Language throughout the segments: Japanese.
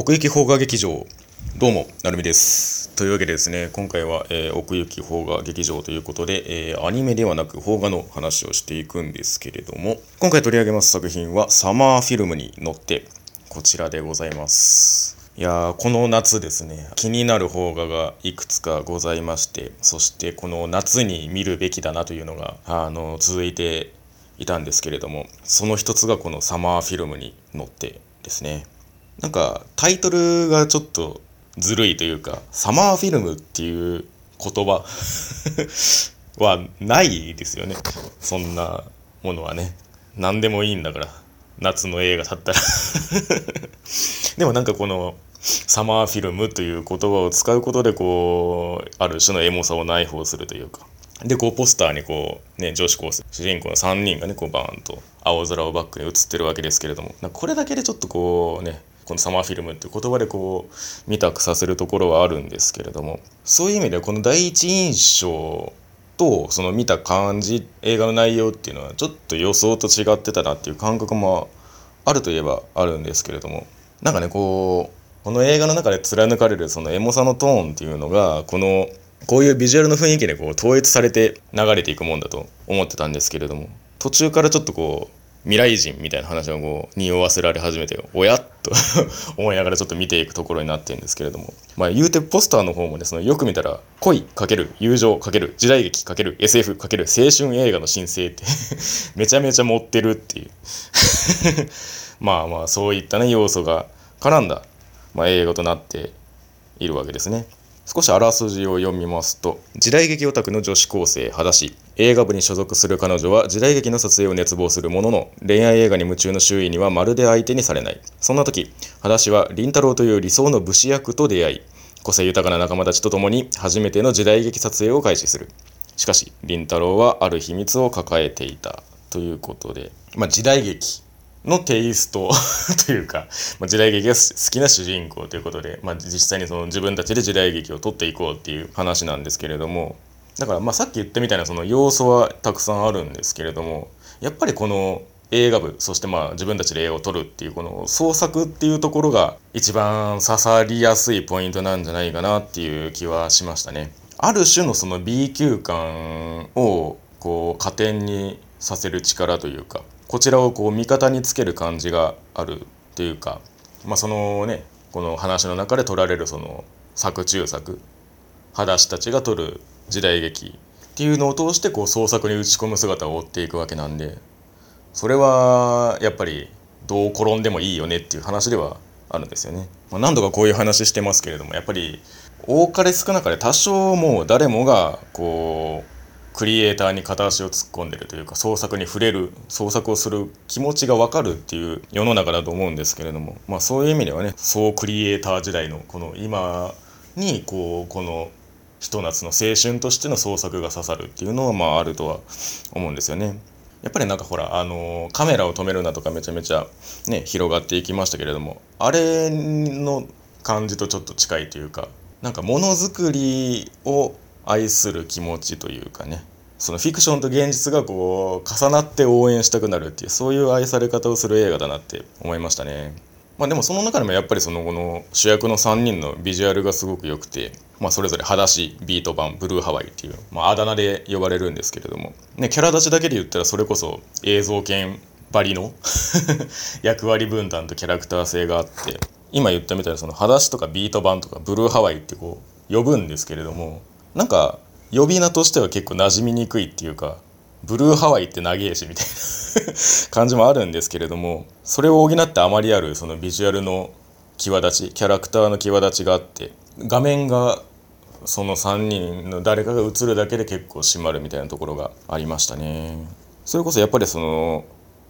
奥行き邦画劇場どうもなるみです。というわけでですね今回は、えー、奥行き邦画劇場ということで、えー、アニメではなく邦画の話をしていくんですけれども今回取り上げます作品はサマーフィルムに乗ってこちらでございます。いやこの夏ですね気になる邦画がいくつかございましてそしてこの夏に見るべきだなというのがあの続いていたんですけれどもその一つがこのサマーフィルムに乗ってですね。なんかタイトルがちょっとずるいというかサマーフィルムっていう言葉 はないですよね。そんなものはね。何でもいいんだから。夏の映画だったら。でもなんかこのサマーフィルムという言葉を使うことでこうある種のエモさを内包するというか。でこうポスターにこうね女子高生主人公の3人がねこうバーンと青空をバックに映ってるわけですけれども。これだけでちょっとこうねこのサマーフィルムっていう言葉でこう見たくさせるところはあるんですけれどもそういう意味ではこの第一印象とその見た感じ映画の内容っていうのはちょっと予想と違ってたなっていう感覚もあるといえばあるんですけれどもなんかねこうこの映画の中で貫かれるそのエモさのトーンっていうのがこのこういうビジュアルの雰囲気でこう統一されて流れていくもんだと思ってたんですけれども途中からちょっとこう未来人みたいな話がこう匂わせられ始めておやっと 思いながらちょっと見ていくところになってるんですけれどもまあ言うてポスターの方もですねよく見たら恋かける友情かける時代劇かける SF かける青春映画の申請って めちゃめちゃ持ってるっていう まあまあそういったね要素が絡んだ、まあ、映画となっているわけですね。少しあらすじを読みますと時代劇オタクの女子高生裸足映画部に所属する彼女は時代劇の撮影を熱望するものの恋愛映画に夢中の周囲にはまるで相手にされない。そんな時裸足は凛太郎という理想の武士役と出会い個性豊かな仲間たちと共に初めての時代劇撮影を開始する。しかし凛太郎はある秘密を抱えていた。ということで、まあ、時代劇。のテイスト というか、まあ、時代劇が好きな主人公ということで、まあ、実際にその自分たちで時代劇を撮っていこうっていう話なんですけれどもだからまあさっき言ったみたいなその要素はたくさんあるんですけれどもやっぱりこの映画部そしてまあ自分たちで映画を撮るっていうこの創作っていうところが一番刺さりやすいポイントなんじゃないかなっていう気はしましたね。ある種のその B 級感をこう加点にさせる力というかこちらをこう味方につける感じがあるっていうか、まあ、そのねこの話の中で取られるその作中作裸足たちが撮る時代劇っていうのを通してこう創作に打ち込む姿を追っていくわけなんでそれはやっぱりどう転んでもいいよねっていう話ではあるんですよね。まあ、何度かこういう話してますけれどもやっぱり多かれ少なかれ多少もう誰もがこうクリエイターに片足を突っ込んでるというか創作に触れる創作をする気持ちが分かるっていう世の中だと思うんですけれどもまあそういう意味ではね総クリエイター時代のこの今にこうこのひと夏の青春としての創作が刺さるっていうのはまああるとは思うんですよね。やっぱりなんかほらあのカメラを止めるなとかめちゃめちゃね広がっていきましたけれどもあれの感じとちょっと近いというかなんかものづくりを愛する気持ちというかねそのフィクションと現実がこう重なって応援したくなるっていうそういう愛され方をする映画だなって思いましたね。まあでもその中でもやっぱりそのこの主役の3人のビジュアルがすごく良くて、まあ、それぞれ裸足ビート版ブルーハワイっていう、まあ、あだ名で呼ばれるんですけれども、ね、キャラ立ちだけで言ったらそれこそ映像犬ばりの 役割分担とキャラクター性があって今言ったみたいなその裸足とかビート版とかブルーハワイってこう呼ぶんですけれどもなんか呼び名としては結構馴染みにくいっていうかブルーハワイって長えしみたいな感じもあるんですけれどもそれを補ってあまりあるそのビジュアルの際立ちキャラクターの際立ちがあって画面がその3人の誰かが映るだけで結構締まるみたいなところがありましたね。それこそやっぱりその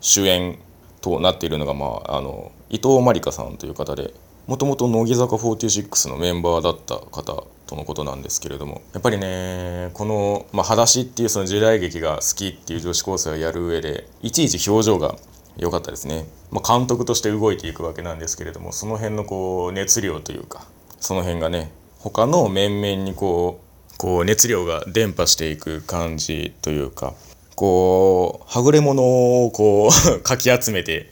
主演となっているのが、まあ、あの伊藤まりかさんという方でもともと乃木坂46のメンバーだった方とのことなんですけれどもやっぱりねこの「まあ、裸足」っていうその時代劇が好きっていう女子高生をやる上でいちいち表情が良かったですね、まあ、監督として動いていくわけなんですけれどもその辺のこう熱量というかその辺がね他の面々にこうこう熱量が伝播していく感じというかこうはぐれ者をこう かき集めて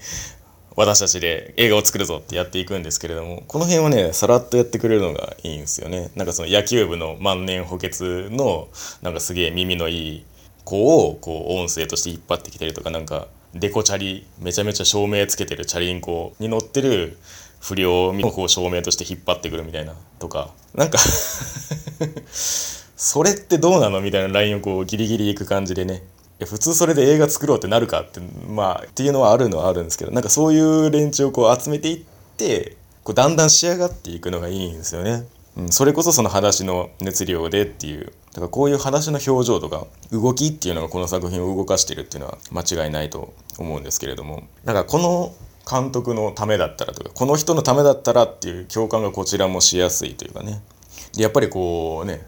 私たちで映画を作るぞってやっていくんですけれどもこの辺はねさらっとやってくれるのがいいんですよね。なんかその野球部の万年補欠のなんかすげえ耳のいい子をこう音声として引っ張ってきたりとかなんかデコチャリめちゃめちゃ照明つけてるチャリンコに乗ってる不良をこう照明として引っ張ってくるみたいなとか。なんか それってどうなの？みたいなラインをこうギリギリいく感じでね。や普通それで映画作ろうってなるかってまあっていうのはあるのはあるんですけどなんかそういう連中をこう集めていってこうだんだん仕上がっていくのがいいんですよね。うん、それこそその話の熱量でっていう。だからこういう話の表情とか動きっていうのがこの作品を動かしてるっていうのは間違いないと思うんですけれども。だからこの監督のためだったらとかこの人のためだったらっていう共感がこちらもしやすいというかね。やっぱりこうね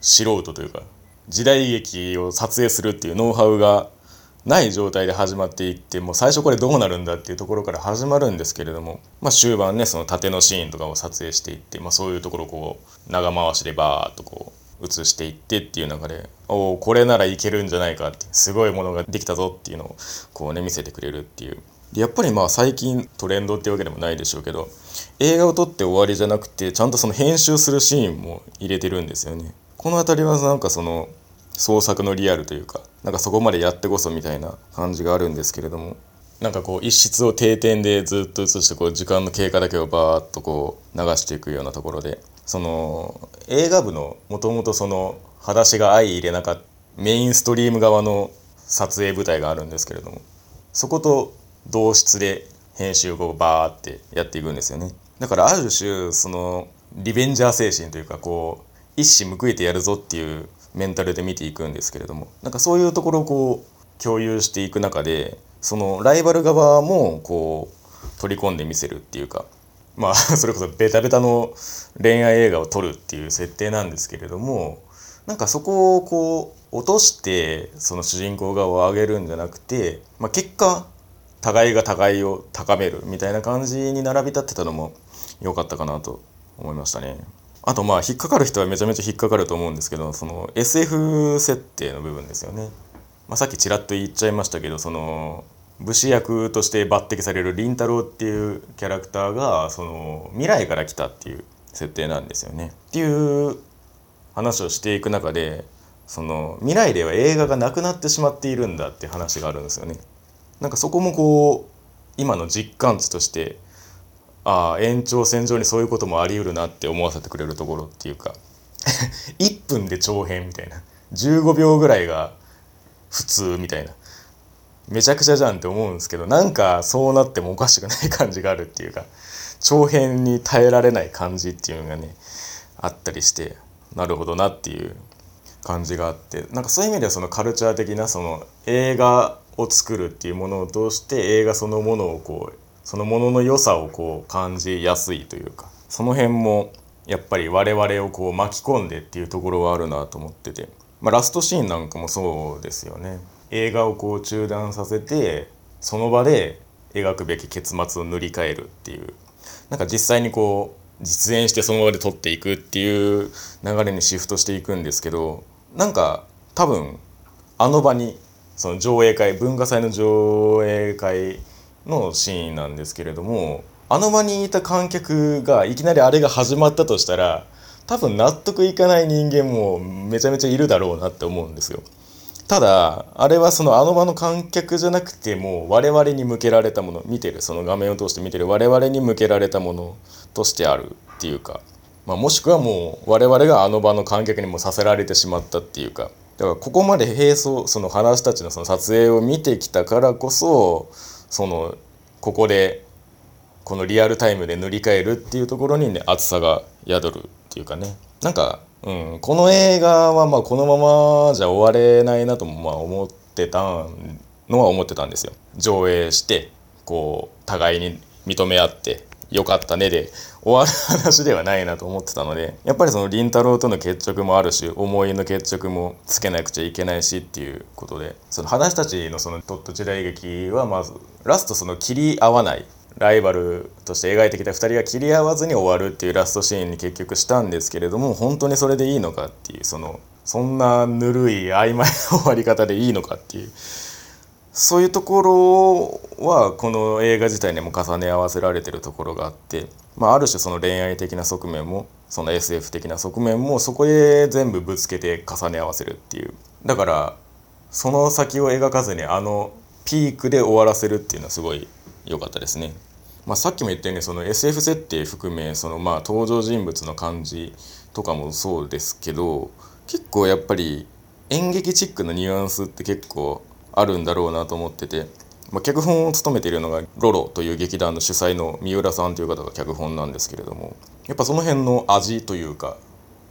素人というか時代劇を撮影するっていうノウハウがない状態で始まっていってもう最初これどうなるんだっていうところから始まるんですけれども、まあ、終盤ねその縦のシーンとかを撮影していって、まあ、そういうところをこう長回しでバーッとこう映していってっていう中でおおこれならいけるんじゃないかってすごいものができたぞっていうのをこうね見せてくれるっていうやっぱりまあ最近トレンドってわけでもないでしょうけど映画を撮って終わりじゃなくてちゃんとその編集するシーンも入れてるんですよね。この辺りはなんかその創作のリアルというかなんかそこまでやってこそみたいな感じがあるんですけれどもなんかこう一室を定点でずっと映してこう時間の経過だけをバーッとこう流していくようなところでその映画部のもともとその裸足が相入れなかったメインストリーム側の撮影舞台があるんですけれどもそこと同室で編集をこうバーってやっていくんですよね。だからある種そのリベンジャー精神というかこう一矢報いてやるぞっていうメンタルで見ていくんですけれどもなんかそういうところをこう共有していく中でそのライバル側もこう取り込んでみせるっていうかまあ それこそベタベタの恋愛映画を撮るっていう設定なんですけれどもなんかそこをこう落としてその主人公側を上げるんじゃなくて、まあ、結果互いが互いを高めるみたいな感じに並び立ってたのも良かったかなと思いましたね。あとまあ引っかかる人はめちゃめちゃ引っかかると思うんですけどその SF 設定の部分ですよね。まあ、さっきちらっと言っちゃいましたけどその武士役として抜擢される凛太郎っていうキャラクターがその未来から来たっていう設定なんですよね。っていう話をしていく中でその未来では映画がなくなってしまっているんだって話があるんですよね。なんかそこもこう今の実感値としてああ延長線上にそういうこともあり得るなって思わせてくれるところっていうか 1分で長編みたいな15秒ぐらいが普通みたいなめちゃくちゃじゃんって思うんですけどなんかそうなってもおかしくない感じがあるっていうか長編に耐えられない感じっていうのがねあったりしてなるほどなっていう感じがあってなんかそういう意味ではそのカルチャー的なその映画を作るっていうものを通して映画そのものをこうそのものの良さをこう感じやすいというかその辺もやっぱり我々をこう巻き込んでっていうところはあるなと思ってて、まあ、ラストシーンなんかもそうですよね。映画をこう中断させてその場で描くべき結末を塗り替えるっていうなんか実際にこう実演してその場で撮っていくっていう流れにシフトしていくんですけどなんか多分あの場にその上映会文化祭の上映会のシーンなんですけれどもあの場にいた観客がいきなりあれが始まったとしたら多分納得いかない人間もめちゃめちゃいるだろうなって思うんですよ。ただあれはそのあの場の観客じゃなくても我々に向けられたもの見てるその画面を通して見てる我々に向けられたものとしてあるっていうか、まあ、もしくはもう我々があの場の観客にもさせられてしまったっていうかだからここまで並走その話たちのその撮影を見てきたからこそそのここでこのリアルタイムで塗り替えるっていうところにね厚さが宿るっていうかねなんか、うん、この映画はまあこのままじゃ終われないなともまあ思ってたのは思ってたんですよ。上映してこう互いに認め合ってよかったね。で終わる話ではないなと思ってたのでやっぱりその凛太郎との決着もあるし思いの決着もつけなくちゃいけないしっていうことでその話たちのそのトット時代劇はまずラストその切り合わないライバルとして描いてきた2人が切り合わずに終わるっていうラストシーンに結局したんですけれども本当にそれでいいのかっていうそのそんなぬるい曖昧な終わり方でいいのかっていうそういうところはこの映画自体にも重ね合わせられてるところがあって、まあ、ある種その恋愛的な側面もその SF 的な側面もそこで全部ぶつけて重ね合わせるっていうだからその先を描かずにあのピークで終わらせるっていうのはすごい良かったですね。まあ、さっきも言ったようにその SF 設定含めそのまあ登場人物の感じとかもそうですけど結構やっぱり演劇チックなニュアンスって結構あるんだろうなと思ってて、まあ、脚本を務めているのがロロという劇団の主催の三浦さんという方が脚本なんですけれどもやっぱその辺の味というか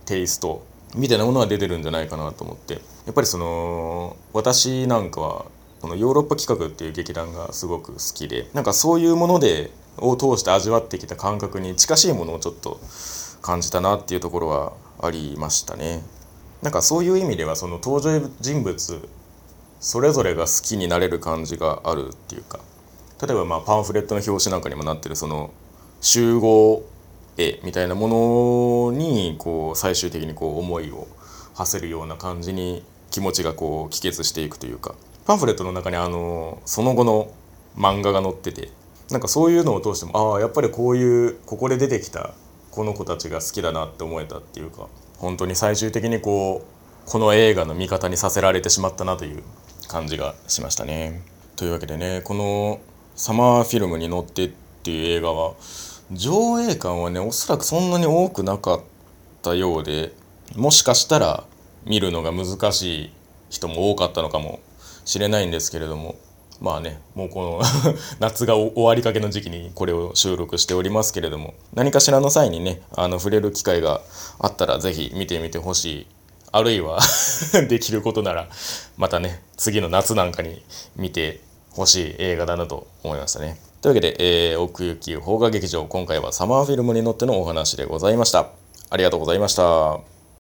テイストみたいなものは出てるんじゃないかなと思ってやっぱりその私なんかはこのヨーロッパ企画っていう劇団がすごく好きでなんかそういうものでを通して味わってきた感覚に近しいものをちょっと感じたなっていうところはありましたね。なんかそういう意味ではその登場人物それぞれが好きになれる感じがあるっていうか。例えばまあパンフレットの表紙なんかにもなってるその集合絵みたいなものにこう最終的にこう思いを馳せるような感じに気持ちがこう帰結していくというか。パンフレットの中にあのその後の漫画が載っててなんかそういうのを通してもああやっぱりこういうここで出てきたこの子たちが好きだなって思えたっていうか本当に最終的にこうこの映画の見方にさせられてしまったなという感じがしましたね。というわけでねこの「サマーフィルムに乗って」っていう映画は上映館はねおそらくそんなに多くなかったようでもしかしたら見るのが難しい人も多かったのかもしれないんですけれどもまあねもうこの 夏が終わりかけの時期にこれを収録しておりますけれども何かしらの際にねあの触れる機会があったら是非見てみてほしいあるいは できることならまたね次の夏なんかに見てほしい映画だなと思いましたね。というわけで、えー、奥行き邦画劇場今回はサマーフィルムに乗ってのお話でございました。ありがとうございました。